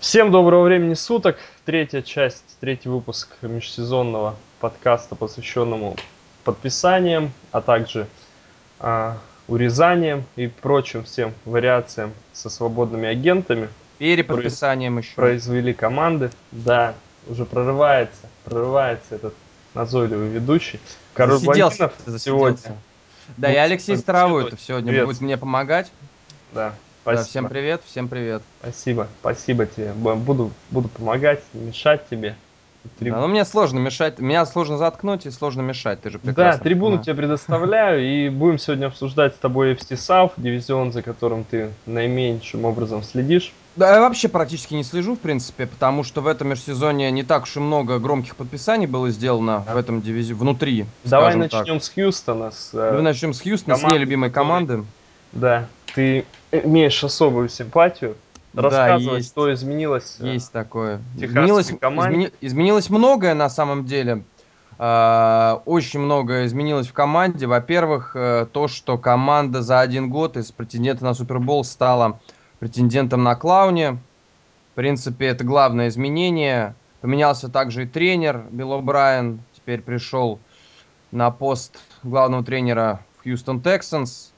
Всем доброго времени суток. Третья часть, третий выпуск межсезонного подкаста, посвященному подписаниям, а также а, урезаниям и прочим всем вариациям со свободными агентами. Переподписанием еще. Произвели команды. Да, уже прорывается, прорывается этот назойливый ведущий. Король засиделся, сегодня. Да, и Алексей Старовойтов сегодня Привет. будет мне помогать. Да, Спасибо. Да, всем привет, всем привет. Спасибо, спасибо тебе. Буду, буду помогать, мешать тебе. Триб... Да, ну мне сложно мешать, меня сложно заткнуть и сложно мешать, ты же прекрасно. Да, трибуну тебе предоставляю, и будем сегодня обсуждать с тобой FC South, дивизион, за которым ты наименьшим образом следишь. Да, я вообще практически не слежу, в принципе, потому что в этом межсезоне не так уж и много громких подписаний было сделано да. в этом дивизионе, внутри, Давай начнем так. с Хьюстона. С, э, Давай начнем с Хьюстона, команды, с нелюбимой команды. Да, ты имеешь особую симпатию. Рассказывай, да, есть, что изменилось. Э, есть такое. Изменилось, измени, изменилось многое на самом деле. Uh, очень многое изменилось в команде. Во-первых, uh, то, что команда за один год из претендента на Супербол стала претендентом на клауне. В принципе, это главное изменение. Поменялся также и тренер Билл Брайан. Теперь пришел на пост главного тренера в Хьюстон Тексанс.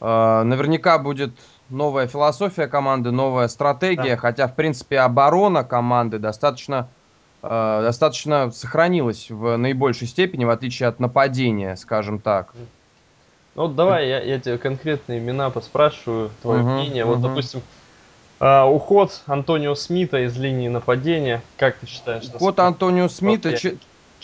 Э, наверняка будет новая философия команды, новая стратегия, да. хотя, в принципе, оборона команды достаточно, э, достаточно сохранилась в наибольшей степени, в отличие от нападения, скажем так. Ну вот давай я, я тебе конкретные имена поспрашиваю, твое угу, мнение. Угу. Вот, допустим, э, уход Антонио Смита из линии нападения, как ты считаешь? Уход Антонио Смита,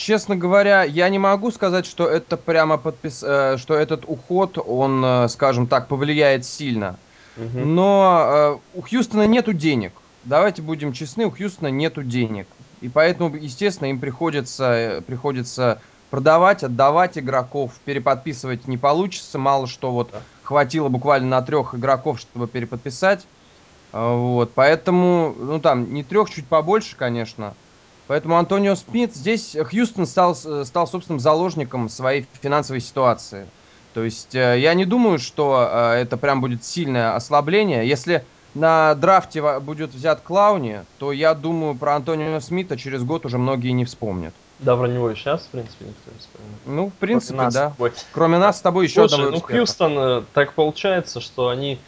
честно говоря, я не могу сказать, что это прямо подпис... Э, что этот уход, он, э, скажем так, повлияет сильно. Угу. Но э, у Хьюстона нету денег. Давайте будем честны, у Хьюстона нету денег. И поэтому, естественно, им приходится, приходится продавать, отдавать игроков, переподписывать не получится. Мало что вот хватило буквально на трех игроков, чтобы переподписать. Вот, поэтому, ну там, не трех, чуть побольше, конечно. Поэтому Антонио Смит здесь Хьюстон стал, стал собственным заложником своей финансовой ситуации. То есть э, я не думаю, что э, это прям будет сильное ослабление. Если на драфте будет взят Клауни, то я думаю, про Антонио Смита через год уже многие не вспомнят. Да, про него и сейчас, в принципе, никто не вспомнит. Ну, в принципе, Кроме да. Тобой. Кроме нас с тобой еще Слушай, одного ну, Хьюстон, э, так получается, что они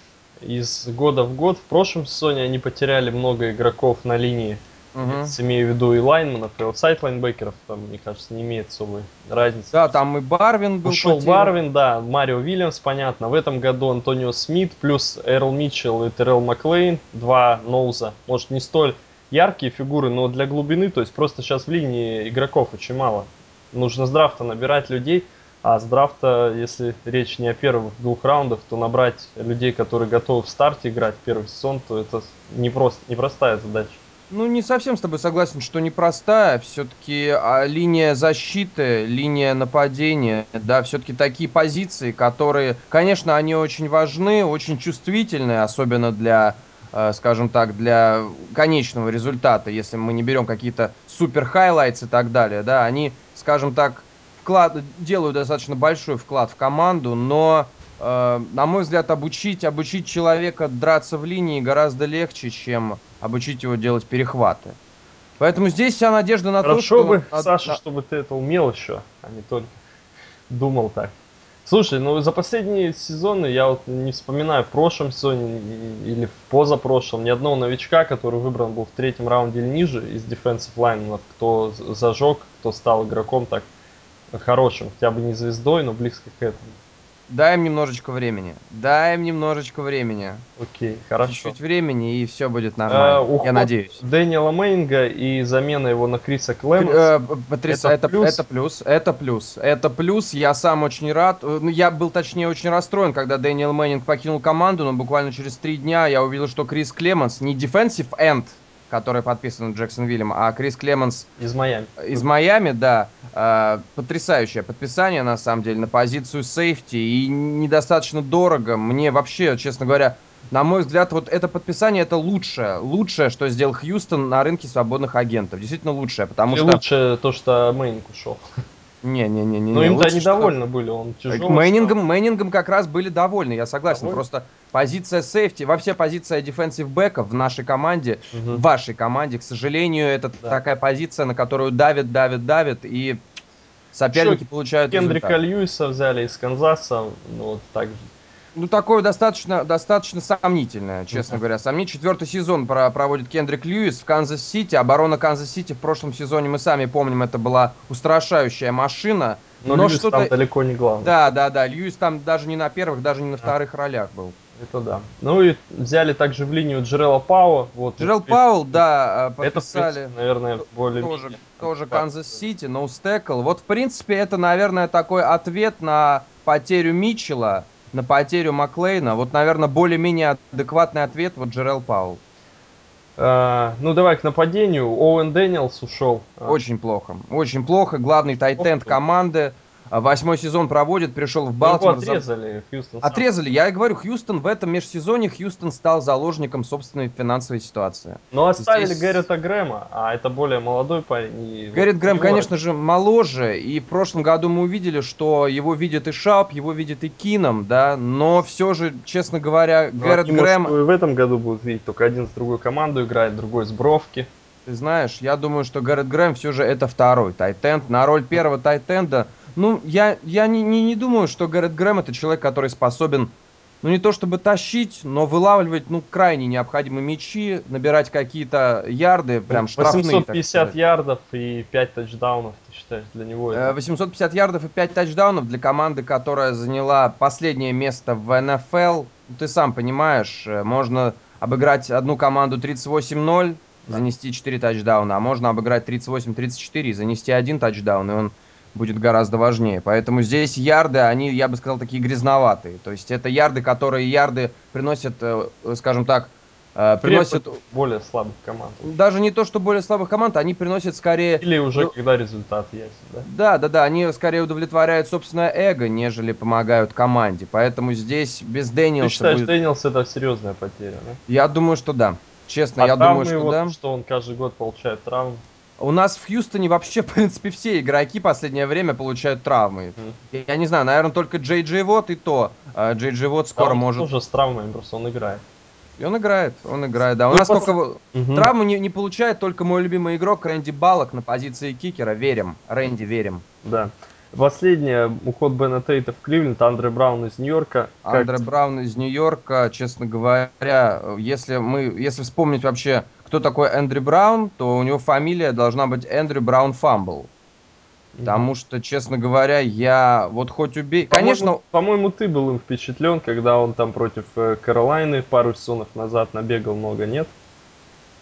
из года в год, в прошлом сезоне они потеряли много игроков на линии Угу. Имею в виду и лайнманов, и outside лайнбекеров, там, мне кажется, не имеет особой разницы. Да, там и Барвин был. Ушел потерян. Барвин, да, Марио Вильямс, понятно. В этом году Антонио Смит плюс Эрл Митчелл и Террел Маклейн, два ноуза. Может, не столь яркие фигуры, но для глубины, то есть просто сейчас в линии игроков очень мало. Нужно с драфта набирать людей, а с драфта, если речь не о первых двух раундах, то набрать людей, которые готовы в старте играть первый сезон, то это не просто, непростая задача. Ну, не совсем с тобой согласен, что непростая. Все-таки а, линия защиты, линия нападения, да, все-таки такие позиции, которые, конечно, они очень важны, очень чувствительны, особенно для, э, скажем так, для конечного результата, если мы не берем какие-то супер highlights и так далее, да, они, скажем так, вклад, делают достаточно большой вклад в команду, но на мой взгляд, обучить, обучить человека драться в линии гораздо легче, чем обучить его делать перехваты. Поэтому здесь вся надежда на Хорошо то, что... бы, Саша, на... чтобы ты это умел еще, а не только думал так. Слушай, ну за последние сезоны я вот не вспоминаю в прошлом сезоне или в позапрошлом ни одного новичка, который выбран был в третьем раунде или ниже из defensive line, кто зажег, кто стал игроком так хорошим, хотя бы не звездой, но близко к этому. Дай им немножечко времени. Дай им немножечко времени. Окей, хорошо. Чуть-чуть времени, и все будет нормально. А, уход Я надеюсь. Дэниела Мэннинга и замена его на Криса Клеммонса. Э, Потряс... это, это, плюс? это плюс. Это плюс. Это плюс. Я сам очень рад. Ну, я был, точнее, очень расстроен, когда Дэниел Мэннинг покинул команду, но буквально через три дня я увидел, что Крис Клеммонс не defensive end, который подписан Джексон Вильям, а Крис Клемонс... Из Майами. Из Майами, да. Э, потрясающее подписание, на самом деле, на позицию сейфти. И недостаточно дорого. Мне вообще, честно говоря, на мой взгляд, вот это подписание это лучшее. Лучшее, что сделал Хьюстон на рынке свободных агентов. Действительно лучшее, потому и что... лучше то, что Мейнинг ушел. Не-не-не. Ну им-то они довольны были, он тяжелый. Мейнингом, Мейнингом как раз были довольны, я согласен. Довольны? Просто позиция сейфти, вообще позиция defensive бэка в нашей команде, угу. в вашей команде, к сожалению, это да. такая позиция, на которую давит, давит, давит, и соперники Еще получают Кендрика результат. Льюиса взяли из Канзаса, ну вот так же ну, такое достаточно, достаточно сомнительное, честно mm-hmm. говоря. Сомнительный. Четвертый сезон про- проводит Кендрик Льюис в Канзас-Сити. Оборона Канзас-Сити в прошлом сезоне, мы сами помним, это была устрашающая машина. Но, но Льюис что-то... там далеко не главный. Да, да, да. Льюис там даже не на первых, даже не на вторых ролях был. Это да. Ну и взяли также в линию Джерела Пауа. Вот, Джерел Пауэлл, да, подписали. Это, наверное, более Тоже, тоже Канзас-Сити, nose tackle. Вот, в принципе, это, наверное, такой ответ на потерю Митчелла на потерю Маклейна, вот, наверное, более-менее адекватный ответ вот Джерел Паул. А, ну, давай к нападению. Оуэн Дэниелс ушел. Очень плохо. Очень плохо. Главный tight end команды. А восьмой сезон проводит, пришел в Балтимор. Его отрезали, Хьюстон. Отрезали. Я и говорю, Хьюстон в этом межсезоне Хьюстон стал заложником собственной финансовой ситуации. Но оставили Здесь... Гаррета Грэма, а это более молодой парень. И Гаррет Грэм, конечно же, моложе. И в прошлом году мы увидели, что его видит и Шап, его видит и Кином, да. Но все же, честно говоря, но Гаррет Грэм... Может, в этом году будут видеть, только один с другой команду играет, другой с Бровки. Ты знаешь, я думаю, что Гаррет Грэм все же это второй тайтенд. На роль первого тайтенда ну, я, я не, не, не думаю, что Гаррет Грэм это человек, который способен, ну, не то чтобы тащить, но вылавливать, ну, крайне необходимые мячи, набирать какие-то ярды, прям штрафные. 850 ярдов и 5 тачдаунов, ты считаешь, для него? Это... 850 ярдов и 5 тачдаунов для команды, которая заняла последнее место в НФЛ. Ты сам понимаешь, э, можно обыграть одну команду 38-0, занести 4 тачдауна, а можно обыграть 38-34 и занести один тачдаун, и он будет гораздо важнее. Поэтому здесь ярды, они, я бы сказал, такие грязноватые. То есть это ярды, которые ярды приносят, э, скажем так, э, приносят... более слабых команд. Даже не то, что более слабых команд, они приносят скорее... Или уже когда результат есть, да? Да, да, да, они скорее удовлетворяют собственное эго, нежели помогают команде. Поэтому здесь без Дэниелса Ты считаешь, будет... Дэниелс это серьезная потеря, да? Я думаю, что да. Честно, а я думаю, что вот, да. что он каждый год получает травму. У нас в Хьюстоне вообще, в принципе, все игроки последнее время получают травмы. Mm. Я не знаю, наверное, только Джей Джей Вот и то. А Джей Джей Вот скоро да, он может... тоже с травмами, просто он играет. И он играет, он играет, да. У ну, нас сколько... Угу. Травму не, не получает только мой любимый игрок Рэнди Балок на позиции кикера. Верим, Рэнди, верим. Да. Последний уход Бена Тейта в Кливленд, Андре Браун из Нью-Йорка. Андре как... Браун из Нью-Йорка, честно говоря, если мы, если вспомнить вообще кто такой Эндрю Браун, то у него фамилия должна быть Эндрю Браун Фамбл. Потому что, честно говоря, я вот хоть убей... Конечно... По-моему, ты был им впечатлен, когда он там против э, Каролайны пару сезонов назад набегал много, нет?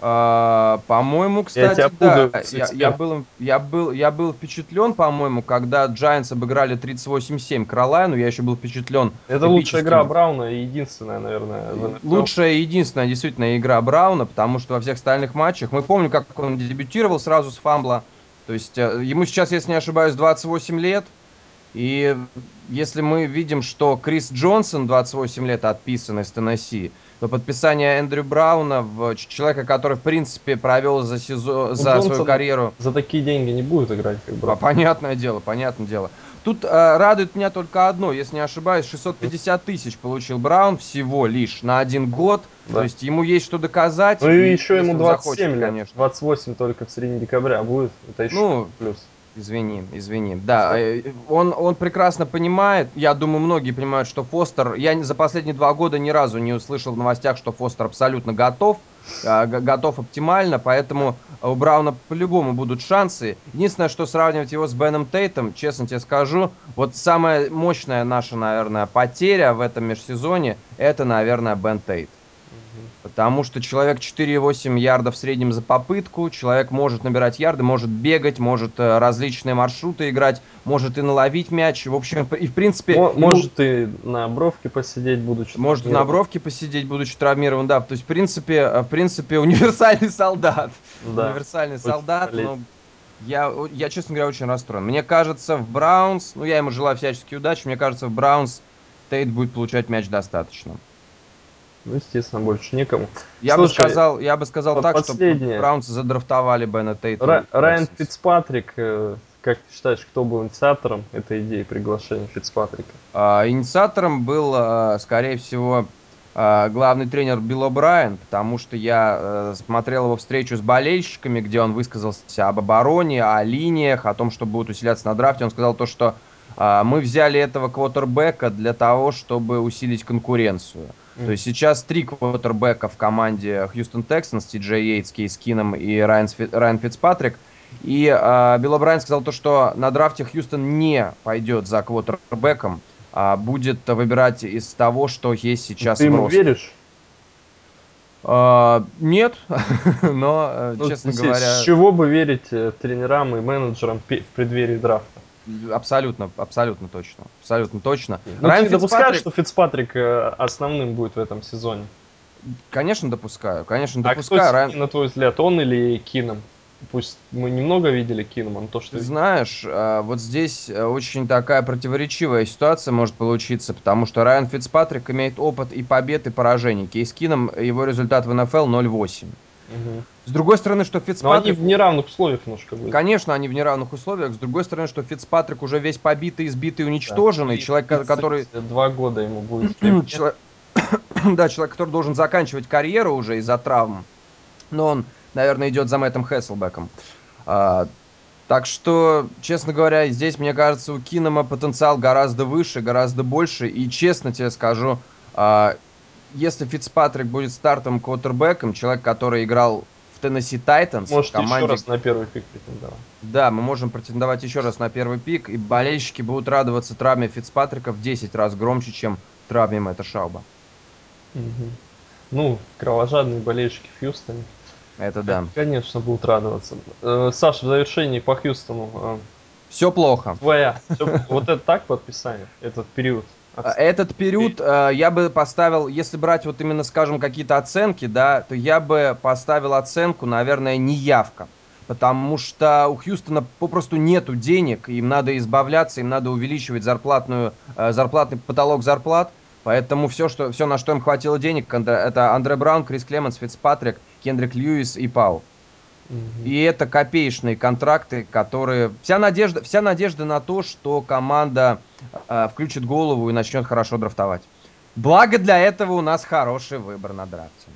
А, по-моему, кстати, я да. Я, я, был, я, был, я был впечатлен, по-моему, когда Giants обыграли 38-7 Каролайну, я еще был впечатлен. Это лучшая игра Брауна и единственная, наверное. Лучшая и единственная действительно игра Брауна, потому что во всех остальных матчах, мы помним, как он дебютировал сразу с фамбла, то есть э, ему сейчас, если не ошибаюсь, 28 лет, и если мы видим, что Крис Джонсон 28 лет отписан из Теннесси, то подписание Эндрю Брауна, в человека, который, в принципе, провел за, сезон, за свою карьеру... За такие деньги не будет играть, как Браун. Понятное дело, понятное дело. Тут э, радует меня только одно, если не ошибаюсь, 650 тысяч получил Браун всего лишь на один год. Да. То есть ему есть что доказать. Ну и еще ему 27 захочет, лет, конечно. 28 только в середине декабря будет. Это еще ну, плюс. Извини, извини. Да, э, он, он прекрасно понимает, я думаю, многие понимают, что Фостер... Я за последние два года ни разу не услышал в новостях, что Фостер абсолютно готов, а, готов оптимально, поэтому у Брауна по-любому будут шансы. Единственное, что сравнивать его с Беном Тейтом, честно тебе скажу, вот самая мощная наша, наверное, потеря в этом межсезоне, это, наверное, Бен Тейт. Потому что человек 4,8 ярдов в среднем за попытку, человек может набирать ярды, может бегать, может э, различные маршруты играть, может и наловить мяч. В общем, и в принципе... Может ему... и на бровке посидеть, будучи Может на бровке посидеть, будучи травмирован, да. То есть, в принципе, э, в принципе универсальный солдат. Да. Универсальный очень солдат, но... Я, я, честно говоря, очень расстроен. Мне кажется, в Браунс, ну я ему желаю всячески удачи, мне кажется, в Браунс Тейт будет получать мяч достаточно. Ну, естественно, больше некому. Я Слушай, бы сказал, я бы сказал так, последнее. что Браунс задрафтовали Бена Тейта. Ра- Райан Фицпатрик, э, как ты считаешь, кто был инициатором этой идеи приглашения Фицпатрика? А, инициатором был, а, скорее всего, э, главный тренер Билл О'Брайен, потому что я э, смотрел его встречу с болельщиками, где он высказался об обороне, о линиях, о том, что будут усиляться на драфте. Он сказал то, что э, мы взяли этого квотербека для того, чтобы усилить конкуренцию. То есть сейчас три квотербека в команде Хьюстон Texans, Ти Джей Йейтс, Кейс Кином и Райан, Райан Фицпатрик. И э, Билл О'Брайен сказал то, что на драфте Хьюстон не пойдет за квотербеком, а будет выбирать из того, что есть сейчас Ты ему веришь? Uh, нет, но, э, ну, честно говоря... С чего бы верить э, тренерам и менеджерам в преддверии драфта? Абсолютно, абсолютно точно. Абсолютно точно. Ну, Райан ты допускаешь, что Фицпатрик э, основным будет в этом сезоне? Конечно, допускаю. Конечно, а допускаю. Кто, Райан... на твой взгляд, он или Кином? Пусть мы немного видели Киноман, то, что... Ты знаешь, а, вот здесь э, очень такая противоречивая ситуация может получиться, потому что Райан Фицпатрик имеет опыт и побед, и поражений. Кейс Кином, его результат в НФЛ 0-8. Угу. С другой стороны, что Фицпатрик... Но они в неравных условиях немножко были. Конечно, они в неравных условиях. С другой стороны, что Фицпатрик уже весь побитый, избитый, уничтоженный. Да, человек, который... Два года ему будет. да, человек, который должен заканчивать карьеру уже из-за травм. Но он наверное, идет за Мэттом Хесселбеком. А, так что, честно говоря, здесь, мне кажется, у Кинома потенциал гораздо выше, гораздо больше. И честно тебе скажу, а, если Фицпатрик будет стартом квотербеком, человек, который играл в Теннесси Тайтанс, Может, команде... еще раз на первый пик претендовать. Да, мы можем претендовать еще раз на первый пик, и болельщики будут радоваться травме Фицпатрика в 10 раз громче, чем травме Мэтта Шауба. Угу. Ну, кровожадные болельщики в Хьюстоне. Это да. Конечно, будут радоваться. Э, Саша, в завершении по Хьюстону. Э, Все плохо. Твоя. Вот это так подписание, этот период? Э, этот период я бы поставил, если брать вот именно, скажем, какие-то оценки, да, то я бы поставил оценку, наверное, неявка. Потому что у Хьюстона попросту нету денег, им надо избавляться, им надо увеличивать зарплатную, зарплатный потолок зарплат. Поэтому все, что, все, на что им хватило денег, это Андре Браун, Крис Клеменс, Фицпатрик, Кендрик Льюис и Пау. И это копеечные контракты, которые... Вся надежда, вся надежда на то, что команда э, включит голову и начнет хорошо драфтовать. Благо для этого у нас хороший выбор на драфте.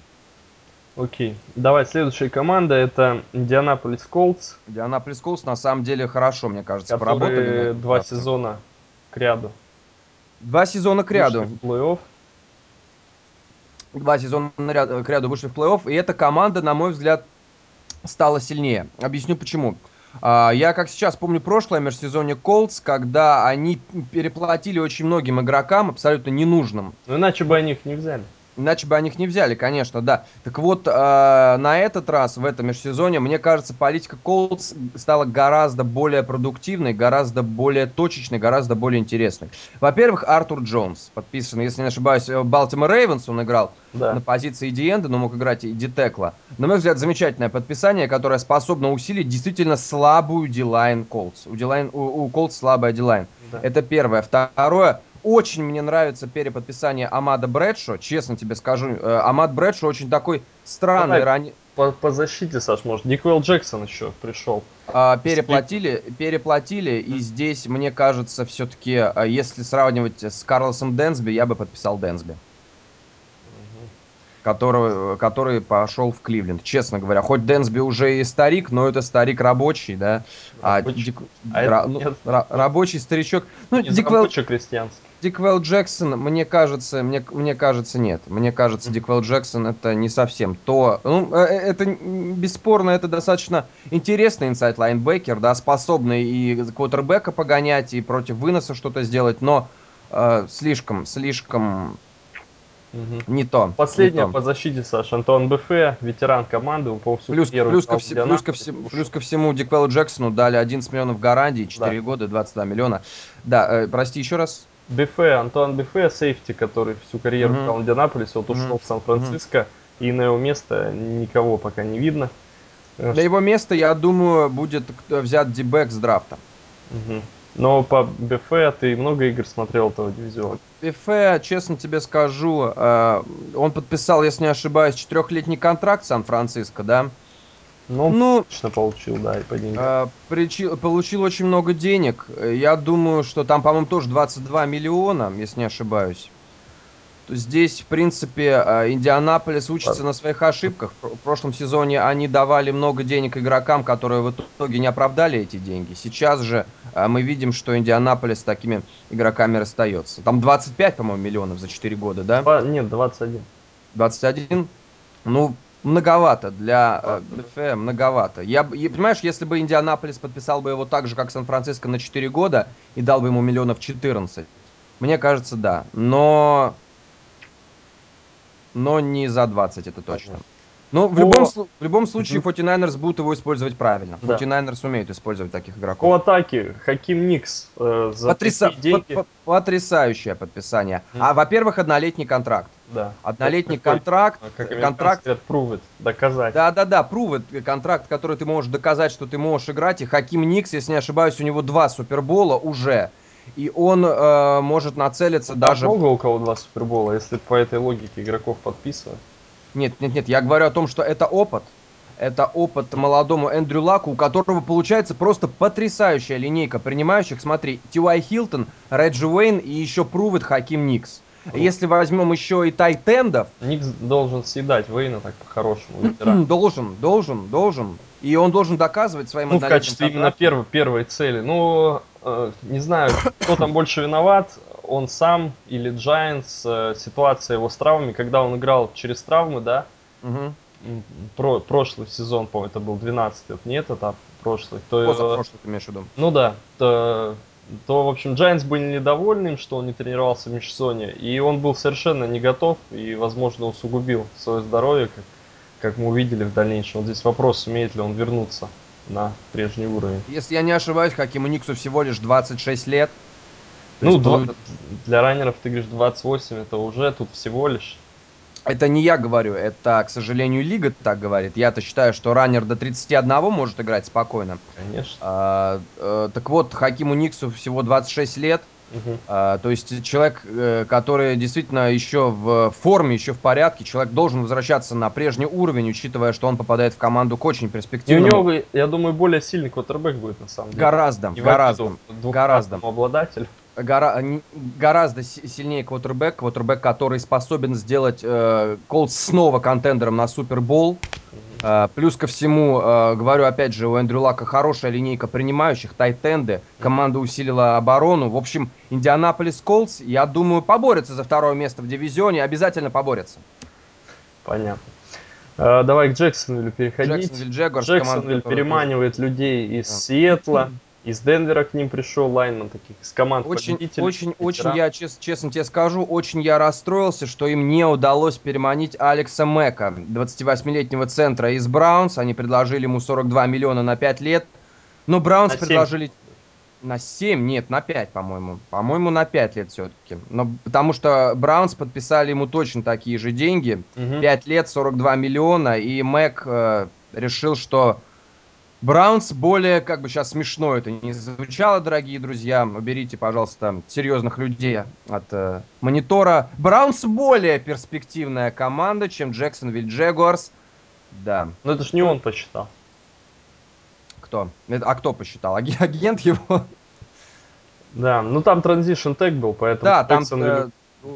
Окей. Давай, следующая команда это Индианаполис Колдс. Индианаполис Колдс на самом деле хорошо, мне кажется, поработали. два сезона к ряду. Два сезона к ряду. Плей-офф два сезона к ряду вышли в плей-офф, и эта команда, на мой взгляд, стала сильнее. Объясню почему. А, я, как сейчас помню, прошлое межсезонье Колдс, когда они переплатили очень многим игрокам, абсолютно ненужным. Ну, иначе бы они их не взяли. Иначе бы они их не взяли, конечно, да. Так вот, э, на этот раз, в этом межсезоне, мне кажется, политика Колдс стала гораздо более продуктивной, гораздо более точечной, гораздо более интересной. Во-первых, Артур Джонс, подписан, если не ошибаюсь, Baltimore Ravens он играл да. на позиции D-end а, но мог играть и D-tackle а. На мой взгляд, замечательное подписание, которое способно усилить действительно слабую D-line Colts. У, D-line, у, у Colts слабая дилайн. Да. Это первое. Второе, очень мне нравится переподписание Ахмада Брэдшо, честно тебе скажу. Э, Ахмад Брэдшо очень такой странный Давай, ранее... По, по защите, Саш, может, Д'Куэлл Джексон еще пришел. А, переплатили, переплатили, и здесь, мне кажется, все-таки, а, если сравнивать с Карлосом Дэнсби, я бы подписал Дэнсби который, который пошел в Кливленд. Честно говоря, хоть Дэнсби уже и старик, но это старик рабочий, да. А, Дик, а ра, ну, ра, рабочий старичок. Ну, Диквелл, крестьянский. Диквелл Джексон, мне кажется, мне, мне кажется, нет. Мне кажется, Диквелл Джексон это не совсем то. Ну, э, э, это бесспорно, это достаточно интересный инсайт лайнбекер, да, способный и квотербека погонять, и против выноса что-то сделать, но э, слишком, слишком Угу. Не то. Последняя по защите, Саша, Антон Бефе, ветеран команды, он, по плюс, плюс, ко вс- плюс, ко вс- плюс ко всему Диквеллу Джексону дали 11 миллионов гарантий, 4 да. года, 22 миллиона. Да, э, прости еще раз. Бефе, Антуан Бефе, сейфти, который всю карьеру играл в Индианаполисе, вот ушел в Сан-Франциско, и на его место никого пока не видно. Для его места, я думаю, будет взят дебэк с драфта. Угу. Но по БФ ты много игр смотрел этого дивизиона? БФ, честно тебе скажу, э, он подписал, если не ошибаюсь, четырехлетний контракт Сан-Франциско, да? Ну, ну точно получил, да, и по деньгам. Э, причи, получил очень много денег. Я думаю, что там, по-моему, тоже 22 миллиона, если не ошибаюсь. здесь, в принципе, а, Индианаполис учится на своих ошибках. В прошлом сезоне они давали много денег игрокам, которые в итоге не оправдали эти деньги. Сейчас же а, мы видим, что Индианаполис с такими игроками расстается. Там 25, по-моему, миллионов за 4 года, да? Два, нет, 21. 21? Ну, многовато для ДФ, многовато. Я, понимаешь, если бы Индианаполис подписал бы его так же, как Сан-Франциско на 4 года и дал бы ему миллионов 14, мне кажется, да. Но но не за 20, это точно. Ну, в, любом, в любом случае, 49ers будут его использовать правильно. Да. 49ers умеют использовать таких игроков. По атаке Хаким Никс э, за Потриса... деньги. По Потрясающее подписание. Mm. А, во-первых, однолетний контракт. Да. Однолетний Какой? контракт. Как контракт. It, доказать. Да, да, да, it, контракт, который ты можешь доказать, что ты можешь играть. И Хаким Никс, если не ошибаюсь, у него два супербола уже и он э, может нацелиться да, даже... много у кого два супербола, если по этой логике игроков подписывать? Нет, нет, нет, я говорю о том, что это опыт. Это опыт молодому Эндрю Лаку, у которого получается просто потрясающая линейка принимающих. Смотри, Тиуай Хилтон, Реджи Уэйн и еще Прувет Хаким Никс. Если возьмем еще и тайтендов... Никс должен съедать Вейна так по-хорошему. должен, должен, должен. И он должен доказывать своим Ну, в качестве именно первой, первой цели. Ну, э, не знаю, кто там больше виноват, он сам или Giants, э, ситуация его с травмами, когда он играл через травмы, да, угу. Про, прошлый сезон, по-моему, это был 12 это не этот, а прошлый. То, Позапрошлый ты имеешь в виду? Ну да, то, то, в общем, Giants были недовольны им, что он не тренировался в Межсоне, и он был совершенно не готов, и, возможно, усугубил свое здоровье, как как мы увидели в дальнейшем. Вот здесь вопрос, сумеет ли он вернуться на прежний уровень. Если я не ошибаюсь, Хакиму Никсу всего лишь 26 лет. Ну, есть, для раннеров ты говоришь 28, это уже тут всего лишь. Это не я говорю, это, к сожалению, лига так говорит. Я-то считаю, что раннер до 31 может играть спокойно. Конечно. А, а, так вот, Хакиму Никсу всего 26 лет. Угу. А, то есть человек, э, который действительно еще в форме, еще в порядке, человек должен возвращаться на прежний уровень, учитывая, что он попадает в команду к очень перспективному. И у него, я думаю, более сильный квотербек будет на самом деле. Гораздо, гораздо, гораздо. обладатель. Гора, гораздо сильнее квотербек, квотербек, который способен сделать э, Колдс снова контендером на Супербол. Uh, плюс ко всему, uh, говорю опять же, у Эндрю Лака хорошая линейка принимающих, тайтенды, команда усилила оборону. В общем, Индианаполис Колдс, я думаю, поборется за второе место в дивизионе, обязательно поборется. Понятно. Uh, давай к Джексонвиллю переходить. Джексонвилл Джегорс, Джексонвилл переманивает людей из да. Сиэтла. Из Денвера к ним пришел лайнман таких из команд Очень, очень, очень, я чест, честно тебе скажу, очень я расстроился, что им не удалось переманить Алекса Мэка, 28-летнего центра из Браунс. Они предложили ему 42 миллиона на 5 лет. Но Браунс на предложили... 7. На 7? Нет, на 5, по-моему. По-моему, на 5 лет все-таки. Но потому что Браунс подписали ему точно такие же деньги. Угу. 5 лет, 42 миллиона. И Мэк э, решил, что Браунс более, как бы сейчас смешно это не звучало, дорогие друзья, уберите, пожалуйста, серьезных людей от э, монитора. Браунс более перспективная команда, чем Джексонвилл Джегуарс. Да. Но это ж не он посчитал. Кто? Это, а кто посчитал? Агент его? Да, ну там транзишн тег был, поэтому да, там, э,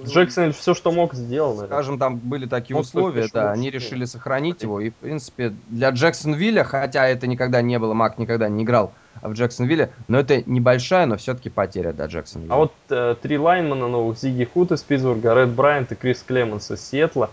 Джексон все, что мог, сделал. Скажем, там были такие Мог условия, да, они решили сохранить его. И, в принципе, для Джексонвилля, хотя это никогда не было, Мак никогда не играл в Джексонвилле, но это небольшая, но все-таки потеря для Джексонвилля. А вот э, три лайнмана новых, Зиги Хут из Питтсбурга, Ред Брайант и Крис Клеменс из Сиэтла.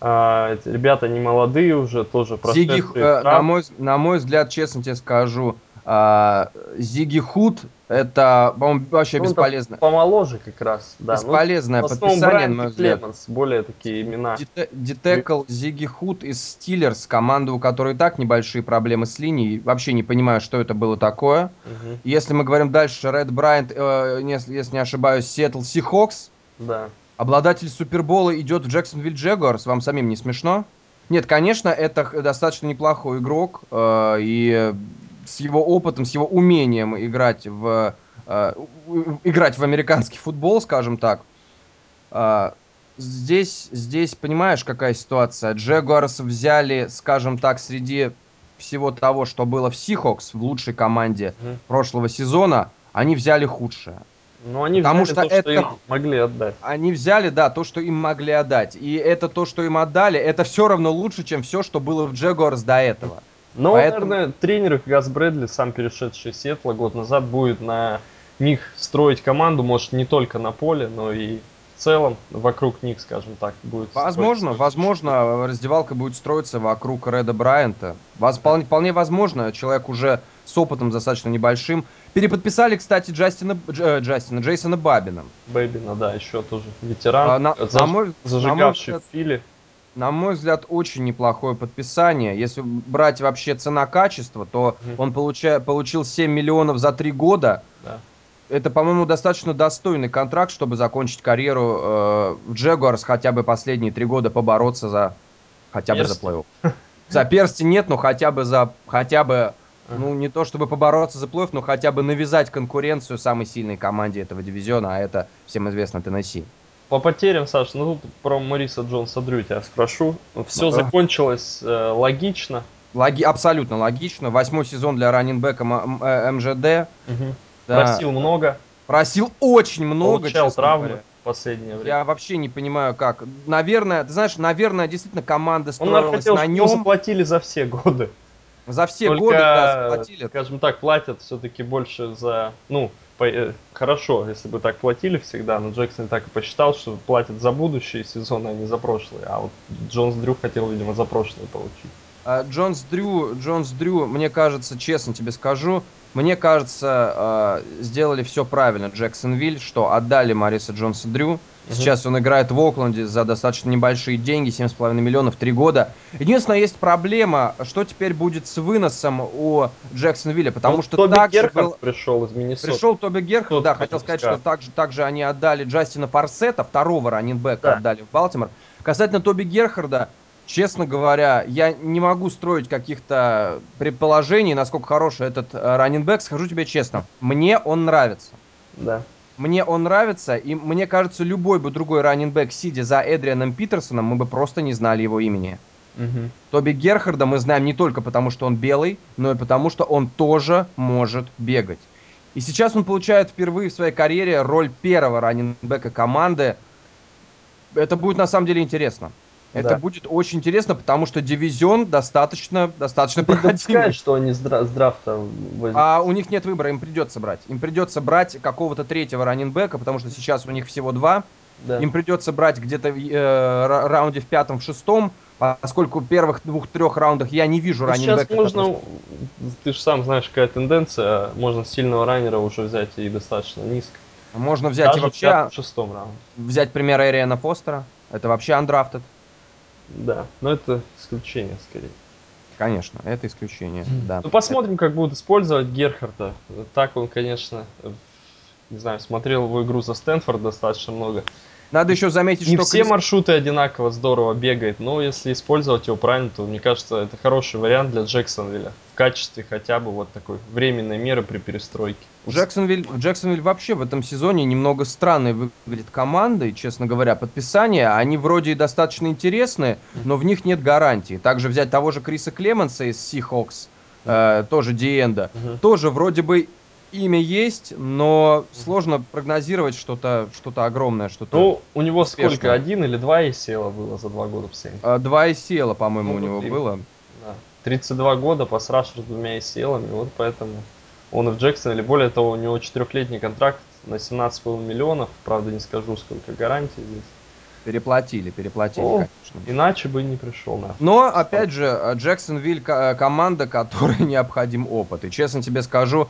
А, ребята не молодые уже, тоже Зиги, э, на, мой, на мой взгляд, честно тебе скажу, а, Зиги Худ это, по-моему, вообще ну, бесполезно. Помоложе как раз, да. Ну, Бесполезное ну, подписание, на мой взгляд. Клеменс, более такие имена. Детекл, Зиги Худ из Стиллерс, команда, у которой и так небольшие проблемы с линией. Вообще не понимаю, что это было такое. Угу. Если мы говорим дальше, Ред Брайант, э, если, если не ошибаюсь, Сиэтл Сихокс. Да. Обладатель Супербола идет в Джексонвилл Джегуарс. Вам самим не смешно? Нет, конечно, это достаточно неплохой игрок. Э, и с его опытом, с его умением играть в, э, играть в американский футбол, скажем так. Э, здесь, здесь, понимаешь, какая ситуация? Джегуарс взяли, скажем так, среди всего того, что было в Сихокс, в лучшей команде mm-hmm. прошлого сезона, они взяли худшее. Ну, они Потому взяли что, то, это... что им могли отдать. Они взяли, да, то, что им могли отдать. И это то, что им отдали, это все равно лучше, чем все, что было в Джегуарс до этого. Но, Поэтому... наверное, тренер Газ Брэдли, сам перешедший Сиэтла год назад, будет на них строить команду, может, не только на поле, но и в целом вокруг них, скажем так, будет. Возможно, строиться. возможно, раздевалка будет строиться вокруг Реда Брайанта. Воз, вполне, вполне возможно, человек уже с опытом достаточно небольшим. Переподписали, кстати, Джастина, э, Джастина Джейсона Бабина. Бэбина, да, еще тоже ветеран, а, на, заж, на мой, зажигавший на мой взгляд, филе. На мой взгляд, очень неплохое подписание. Если брать вообще цена-качество, то mm он получа, получил 7 миллионов за 3 года. Да это, по-моему, достаточно достойный контракт, чтобы закончить карьеру э, в Джегуарс хотя бы последние три года побороться за хотя бы за плей-офф. За персти нет, но хотя бы за хотя бы ну не то чтобы побороться за плей-офф, но хотя бы навязать конкуренцию самой сильной команде этого дивизиона, а это всем известно Теннесси. По потерям, Саш, ну тут про Мариса Джонса Дрю тебя спрошу. Все ну, закончилось э, логично. Логи, абсолютно логично. Восьмой сезон для раннинбека МЖД. Угу. Да. Просил много. Просил очень много. Получал травмы говоря. в последнее время. Я вообще не понимаю, как. Наверное, ты знаешь, наверное, действительно команда строилась Он хотел, на нем. заплатили за все годы. За все Только, годы, да, заплатили. Скажем так, платят все-таки больше за... Ну, э, хорошо, если бы так платили всегда, но Джексон так и посчитал, что платят за будущие сезоны, а не за прошлые. А вот Джонс Дрю хотел, видимо, за прошлые получить. А, Джонс Дрю, Джонс Дрю, мне кажется, честно тебе скажу, мне кажется, э, сделали все правильно Джексонвиль, что отдали Мариса Джонса Дрю. Сейчас он играет в Окленде за достаточно небольшие деньги, 7,5 миллионов, 3 года. Единственное, есть проблема, что теперь будет с выносом у Джексонвилля, потому ну, что Тоби так был... пришел из Миннесоты. Пришел Тоби Герхард, да, хотел сказать, что также, также они отдали Джастина Парсета, второго раннинбека да. отдали в Балтимор. Касательно Тоби Герхарда, честно говоря, я не могу строить каких-то предположений, насколько хороший этот э, раннинбэк. Скажу тебе честно, мне он нравится. Да. Мне он нравится, и мне кажется, любой бы другой раннинбэк, сидя за Эдрианом Питерсоном, мы бы просто не знали его имени. Угу. Тоби Герхарда мы знаем не только потому, что он белый, но и потому, что он тоже может бегать. И сейчас он получает впервые в своей карьере роль первого раннинбека команды. Это будет на самом деле интересно. Это да. будет очень интересно, потому что дивизион достаточно, достаточно проходимый. что они с, дра- с драфта возьмут. А у них нет выбора, им придется брать. Им придется брать какого-то третьего раннинбека, потому что сейчас у них всего два. Да. Им придется брать где-то в э, раунде в пятом, в шестом, поскольку первых двух-трех раундах я не вижу ну, раннинбека. Сейчас можно, который... ты же сам знаешь, какая тенденция, можно сильного раннера уже взять и достаточно низко. Можно взять Даже и вообще... В шестом раунде. Взять пример Эриана Фостера, это вообще андрафтед. Да, но это исключение скорее. Конечно, это исключение, да. Ну, посмотрим, как будут использовать Герхарда. Так он, конечно, не знаю, смотрел его игру за Стэнфорд достаточно много. Надо еще заметить, не что... Не все Крис... маршруты одинаково здорово бегает, но если использовать его правильно, то, мне кажется, это хороший вариант для Джексонвилля. В качестве хотя бы вот такой временной меры при перестройке. Джексонвиль, Джексонвиль вообще в этом сезоне немного странной выглядит командой, честно говоря. Подписания, они вроде и достаточно интересные, но в них нет гарантии. Также взять того же Криса Клеменса из Seahawks, э, тоже Диэнда, uh-huh. тоже вроде бы имя есть, но сложно прогнозировать что-то что огромное, что-то. Ну, у него успешное. сколько? Один или два ACL было за два года в Сейнт? А, два ACL, по-моему, ну, у него и... было. Да. 32 года по с двумя ACL, вот поэтому он и в Джексон, или более того, у него четырехлетний контракт на 17,5 миллионов, правда не скажу, сколько гарантий здесь. Переплатили, переплатили, О, конечно. Иначе бы не пришел на. Но, опять же, Джексонвиль команда, которой необходим опыт. И честно тебе скажу,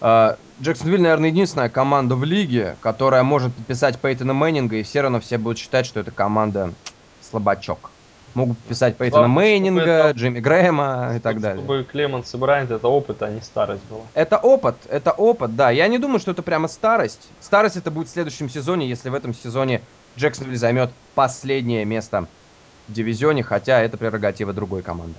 а, Джексонвилл, наверное, единственная команда в лиге, которая может подписать Пейтона Мэннинга, и все равно все будут считать, что это команда слабачок. Могут подписать Пейтона Главное, Мэннинга, это... Джимми Грэма и так далее. Чтобы Клеманс и Брайант это опыт, а не старость была. Это опыт, это опыт, да. Я не думаю, что это прямо старость. Старость это будет в следующем сезоне, если в этом сезоне Джексонвилл займет последнее место в дивизионе, хотя это прерогатива другой команды.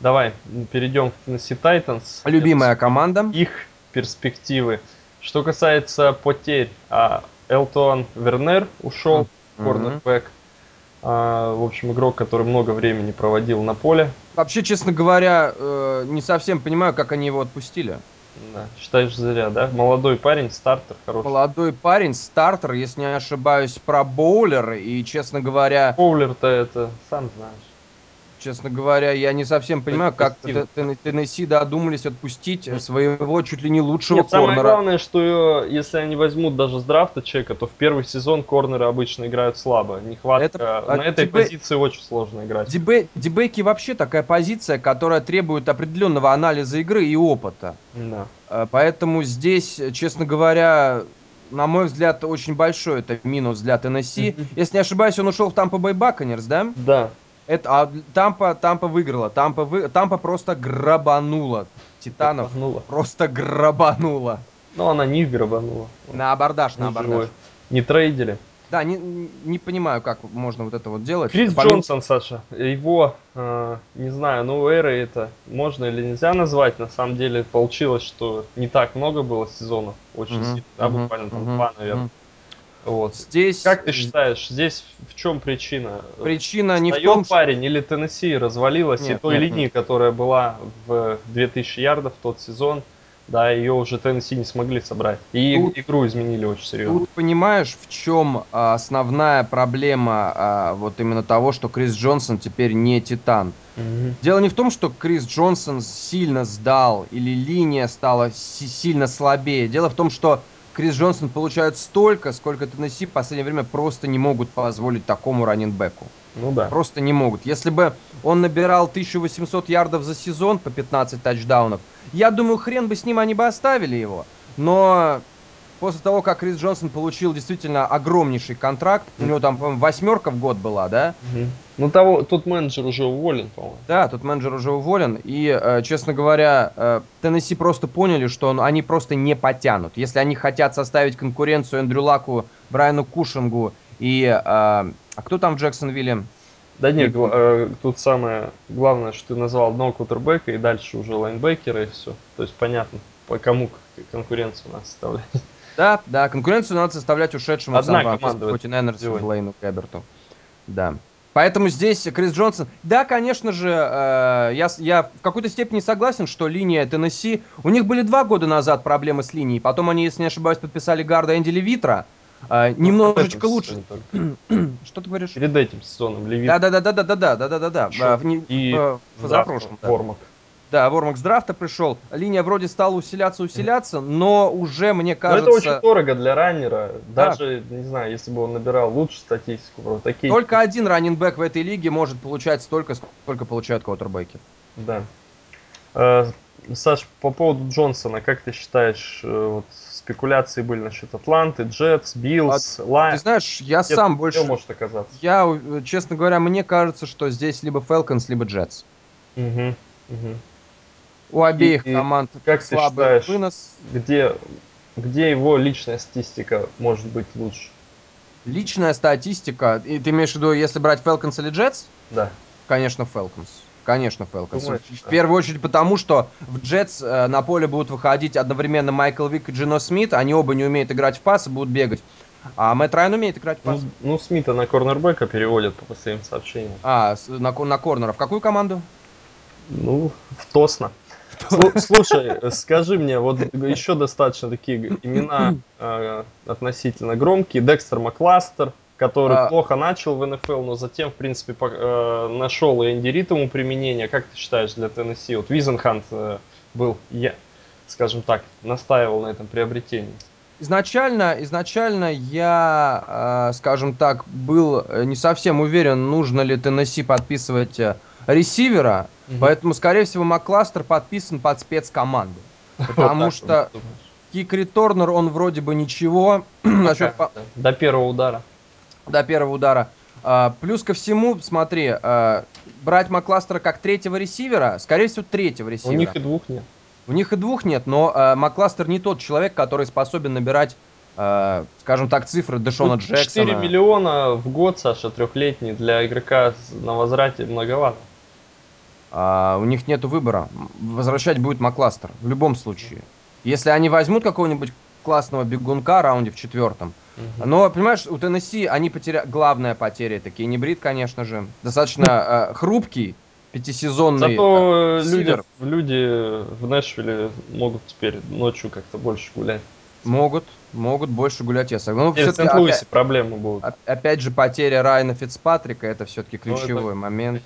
Давай перейдем к Tennessee Titans. Любимая команда. Их перспективы. Что касается потерь, а, Элтон Вернер ушел, mm-hmm. корнербэк. А, в общем, игрок, который много времени проводил на поле. Вообще, честно говоря, э, не совсем понимаю, как они его отпустили. Да, считаешь зря, да? Молодой парень, стартер хороший. Молодой парень, стартер, если не ошибаюсь, про боулер. И, честно говоря... Боулер-то это, сам знаешь. Честно говоря, я не совсем понимаю, как Теннесси додумались отпустить своего чуть ли не лучшего Нет, корнера. Самое главное, что если они возьмут даже с драфта чека, то в первый сезон корнеры обычно играют слабо. Нехватка. Это, На этой дебе... позиции очень сложно играть. Дебе... Дебеки вообще такая позиция, которая требует определенного анализа игры и опыта. Да. А, поэтому здесь, честно говоря, на мой взгляд, очень большой это минус для Теннесси. Если не ошибаюсь, он ушел в Тампа Бэй Баконерс, да? Да. Это, а Тампа, Тампа выиграла. Тампа, вы, Тампа просто грабанула. Титанов грабанула. просто грабанула. Ну, она не грабанула. На абордаж, на абордаж. Живой. Не трейдили. Да, не, не понимаю, как можно вот это вот делать. Крис Помимо... Джонсон, Саша, его, э, не знаю, ну, эры это можно или нельзя назвать. На самом деле получилось, что не так много было сезонов. Очень mm-hmm. сильно, да, буквально там mm-hmm. два, наверное. Mm-hmm. Вот. Здесь... Как ты считаешь, здесь в чем причина? Причина не в том, парень или Теннесси развалилась, нет, и той нет, линии, нет. которая была в 2000 ярдов в тот сезон, да, ее уже Теннесси не смогли собрать. И тут, игру изменили очень серьезно. Тут понимаешь, в чем а, основная проблема а, вот именно того, что Крис Джонсон теперь не Титан. Угу. Дело не в том, что Крис Джонсон сильно сдал или линия стала сильно слабее. Дело в том, что Крис Джонсон получает столько, сколько Теннесси в последнее время просто не могут позволить такому раненбеку. Ну да. Просто не могут. Если бы он набирал 1800 ярдов за сезон по 15 тачдаунов, я думаю, хрен бы с ним они бы оставили его. Но после того, как Крис Джонсон получил действительно огромнейший контракт, у него там, по-моему, восьмерка в год была, да? Угу. Ну, того, тот менеджер уже уволен, по-моему. Да, тот менеджер уже уволен. И, э, честно говоря, э, Теннесси просто поняли, что он, они просто не потянут. Если они хотят составить конкуренцию Эндрю Лаку, Брайану Кушингу и... Э, а кто там в Джексонвилле? Да нет, э, тут самое главное, что ты назвал одного кутербека, и дальше уже лайнбекеры, и все. То есть понятно, по кому конкуренцию надо составлять. Да, да, конкуренцию надо составлять ушедшему Одна Сан-Франциско Найнерс Блейну Кэберту. Да. Поэтому здесь Крис Джонсон... Да, конечно же, э, я, я в какой-то степени согласен, что линия Теннесси... У них были два года назад проблемы с линией. Потом они, если не ошибаюсь, подписали гарда Энди Левитра. Э, ну, немножечко лучше. что ты говоришь? Перед этим сезоном Левит. Да-да-да-да-да-да-да-да-да. И в, в, в прошлом. Да. Формак. Да, Вормак с драфта пришел. Линия вроде стала усиляться, усиляться, но уже, мне кажется... Но это очень дорого для раннера. Даже, да. не знаю, если бы он набирал лучшую статистику. Просто такие... Только один раннинбэк в этой лиге может получать столько, сколько получают квотербеки. Да. Э, Саш, по поводу Джонсона, как ты считаешь, э, вот, спекуляции были насчет Атланты, Джетс, Bills, а, Lions. Ты знаешь, я Где сам больше... может оказаться? Я, честно говоря, мне кажется, что здесь либо Falcons, либо Jets. Угу, угу. У обеих и, команд как слабый считаешь, вынос. Где, где его личная статистика может быть лучше? Личная статистика? И ты имеешь в виду, если брать Falcons или Jets? Да. Конечно, Falcons. Конечно, Falcons. Думаешь, в да. первую очередь потому, что в Jets э, на поле будут выходить одновременно Майкл Вик и Джино Смит. Они оба не умеют играть в пас и будут бегать. А Мэтт Райан умеет играть в пас. Ну, ну Смита на корнербека переводят по последним сообщениям. А, на, на корнера. В какую команду? Ну, в Тосно. Слушай, скажи мне, вот еще достаточно такие имена э, относительно громкие. Декстер Макластер, который а... плохо начал в НФЛ, но затем, в принципе, по, э, нашел и Энди Ритому применение. Как ты считаешь для Теннесси? Вот Визенхант э, был, я, скажем так, настаивал на этом приобретении. Изначально, изначально я, э, скажем так, был не совсем уверен, нужно ли Теннесси подписывать ресивера, угу. поэтому, скорее всего, Макластер подписан под спецкоманду. Потому вот что Кикри Торнер, он вроде бы ничего. Насчет... До первого удара. До первого удара. А, плюс ко всему, смотри, а, брать Макластера как третьего ресивера, скорее всего, третьего ресивера. У них и двух нет. У них и двух нет, но а, Макластер не тот человек, который способен набирать э, скажем так, цифры Дэшона ну, Джексона. 4 миллиона в год, Саша, трехлетний, для игрока на возврате многовато. А, у них нет выбора. Возвращать будет Макластер в любом случае. Если они возьмут какого-нибудь классного бегунка раунде в четвертом. Угу. Но, понимаешь, у Теннесси они потеряли... Главная потеря это Кенни Брид, конечно же. Достаточно э, хрупкий, пятисезонный Зато э, люди, люди в Нэшвилле могут теперь ночью как-то больше гулять. Могут, могут больше гулять, я согласен. Ну, в Сент-Луисе проблемы будут. Опять же, потеря Райана Фицпатрика, это все-таки ключевой ну, это... момент.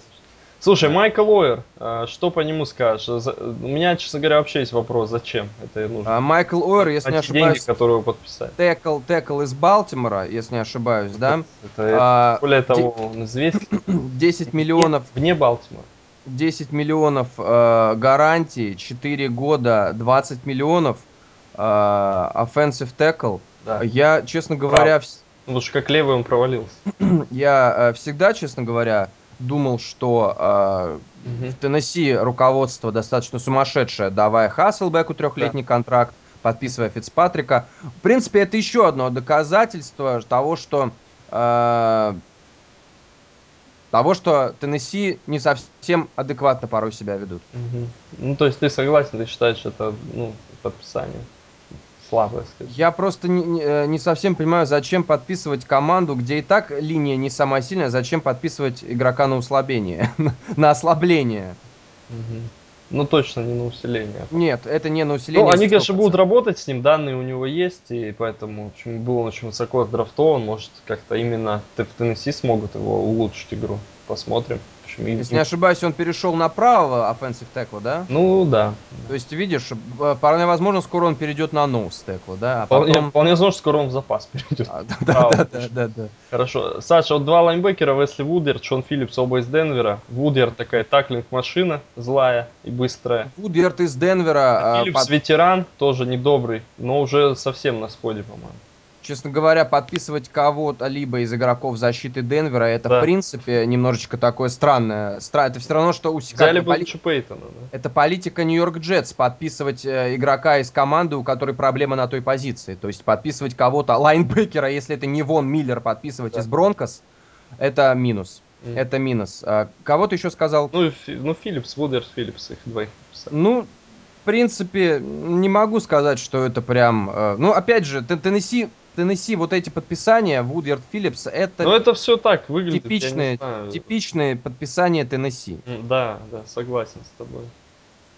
Слушай. Майкл Уэйр, а, что по нему скажешь? У меня, честно говоря, вообще есть вопрос, зачем это нужно? А, Майкл Уэйр, если не ошибаюсь, деньги, которые подписали. Текл, текл из Балтимора, если не ошибаюсь, да? Это, а, более того, он известен. 10 миллионов... Вне Балтимора. 10 миллионов э, гарантий, 4 года, 20 миллионов э, offensive tackle. Да. Я, честно говоря... Прав. Что как левый он провалился. Я э, всегда, честно говоря, думал, что э, угу. в Теннесси руководство достаточно сумасшедшее, давая Хасселбеку трехлетний да. контракт, подписывая Фицпатрика. В принципе, это еще одно доказательство того, что э, того, что Теннесси не совсем адекватно порой себя ведут. Угу. Ну, то есть ты согласен, ты считаешь, что это ну, подписание? Скажем. Я просто не, не, э, не совсем понимаю, зачем подписывать команду, где и так линия не самая сильная, зачем подписывать игрока на услабление, на ослабление. Ну, точно не на усиление. Нет, это не на усиление. Ну, они, конечно, будут работать с ним, данные у него есть, и поэтому почему был он очень высоко драфтован, может, как-то именно Теннесси смогут его улучшить игру. Посмотрим. Почему? Если не ошибаюсь, он перешел на правого offensive tackle, да? Ну, да. То есть, видишь, вполне возможно, скоро он перейдет на nose tackle, да? А потом... вполне, вполне возможно, скоро он в запас перейдет. А, да, да, да, да, да. Хорошо. Саша, вот два лайнбекера, Весли Вудерт, Шон Филлипс, оба из Денвера. Вудерт такая таклинг-машина, злая и быстрая. Вудерт из Денвера. А Филлипс под... ветеран, тоже недобрый, но уже совсем на сходе, по-моему честно говоря, подписывать кого-то либо из игроков защиты Денвера, это да. в принципе немножечко такое странное. Стра... Это все равно, что у Взяли бы поли... Пейтона, да? Это политика Нью-Йорк Джетс, подписывать э, игрока из команды, у которой проблема на той позиции. То есть подписывать кого-то, лайнбекера, если это не Вон Миллер, подписывать да. из Бронкос, это минус. Mm. Это минус. А, кого ты еще сказал? Ну, фи... ну Филлипс, Вудерс, Филлипс, их двоих. Ну, в принципе, не могу сказать, что это прям... Э, ну, опять же, Теннесси Теннесси вот эти подписания, Вудьярд Филлипс, это... Ну это все так выглядит, типичные, типичные подписания Теннесси. Да, да, согласен с тобой.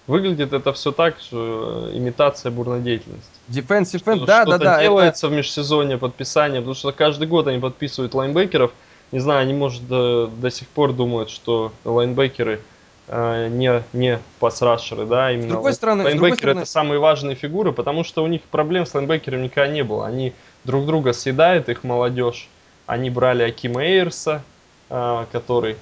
Выглядит это все так, что э, имитация бурной деятельности. Defensive end, да, да, да. делается это... в межсезонье подписание, потому что каждый год они подписывают лайнбекеров. Не знаю, они, может, до, до сих пор думают, что лайнбекеры не, не пасрашеры, да, именно. С другой стороны, лайнбекеры стороны... это самые важные фигуры, потому что у них проблем с лайнбекером никогда не было. Они друг друга съедает их молодежь. Они брали Акима Эйрса, а, который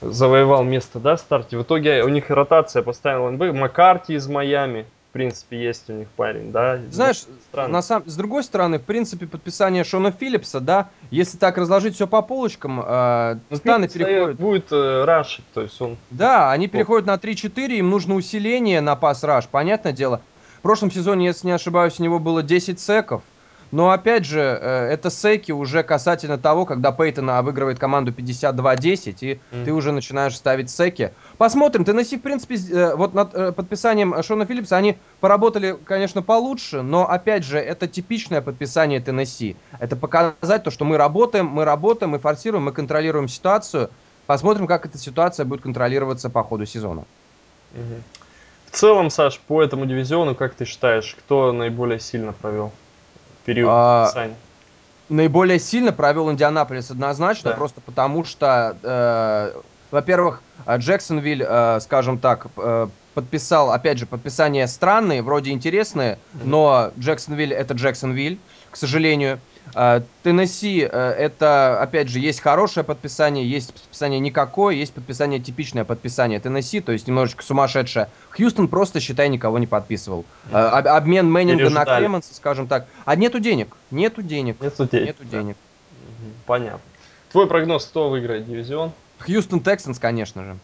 завоевал место да, в старте. В итоге у них ротация поставила НБ. Маккарти из Майами, принципе, есть у них парень, да. Знаешь, на сам... с другой стороны, в принципе, подписание Шона Филлипса, да, если так разложить все по полочкам, э, ну, Титаны переходят... Будет э, рашить, то есть он... Да, они переходят на 3-4, им нужно усиление на пас-раш, понятное дело. В прошлом сезоне, если не ошибаюсь, у него было 10 секов. Но опять же, э, это сейки уже касательно того, когда Пейтона обыгрывает команду 52-10, и mm. ты уже начинаешь ставить секи. Посмотрим. Теннесси, в принципе, э, вот над э, подписанием Шона Филлипса они поработали, конечно, получше, но опять же, это типичное подписание Теннесси. Это показать то, что мы работаем, мы работаем, мы форсируем, мы контролируем ситуацию. Посмотрим, как эта ситуация будет контролироваться по ходу сезона. Mm-hmm. В целом, Саш, по этому дивизиону, как ты считаешь, кто наиболее сильно провел? Период а, подписания? Наиболее сильно провел Индианаполис однозначно, да. просто потому что, э, во-первых, Джексонвиль, э, скажем так, э, подписал, опять же, подписания странные, вроде интересные, mm-hmm. но Джексонвиль это Джексонвиль, к сожалению. А, Теннесси, э, это, опять же, есть хорошее подписание, есть подписание никакое, есть подписание типичное подписание Теннесси, то есть немножечко сумасшедшее. Хьюстон просто, считай, никого не подписывал. Mm-hmm. Обмен Мэннинга на Клеменса, скажем так. А нету денег, нету денег. Нету денег. Нету денег. Да. Понятно. Твой прогноз, кто выиграет дивизион? Хьюстон Тексанс, конечно же.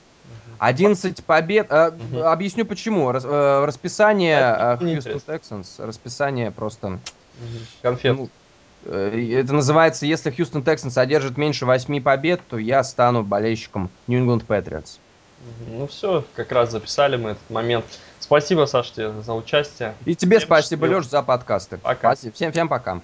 11 побед. Угу. Объясню почему. Э, расписание Хьюстон Тексанс, расписание просто... Угу. Конфет. Ну, Э, это называется, если Хьюстон Texans одержит меньше 8 побед, то я стану болельщиком New England Patriots. Ну все, как раз записали мы этот момент. Спасибо, Саш, тебе за участие. И тебе всем спасибо, Леш, за подкасты. Пока. Спасибо. Всем, всем пока.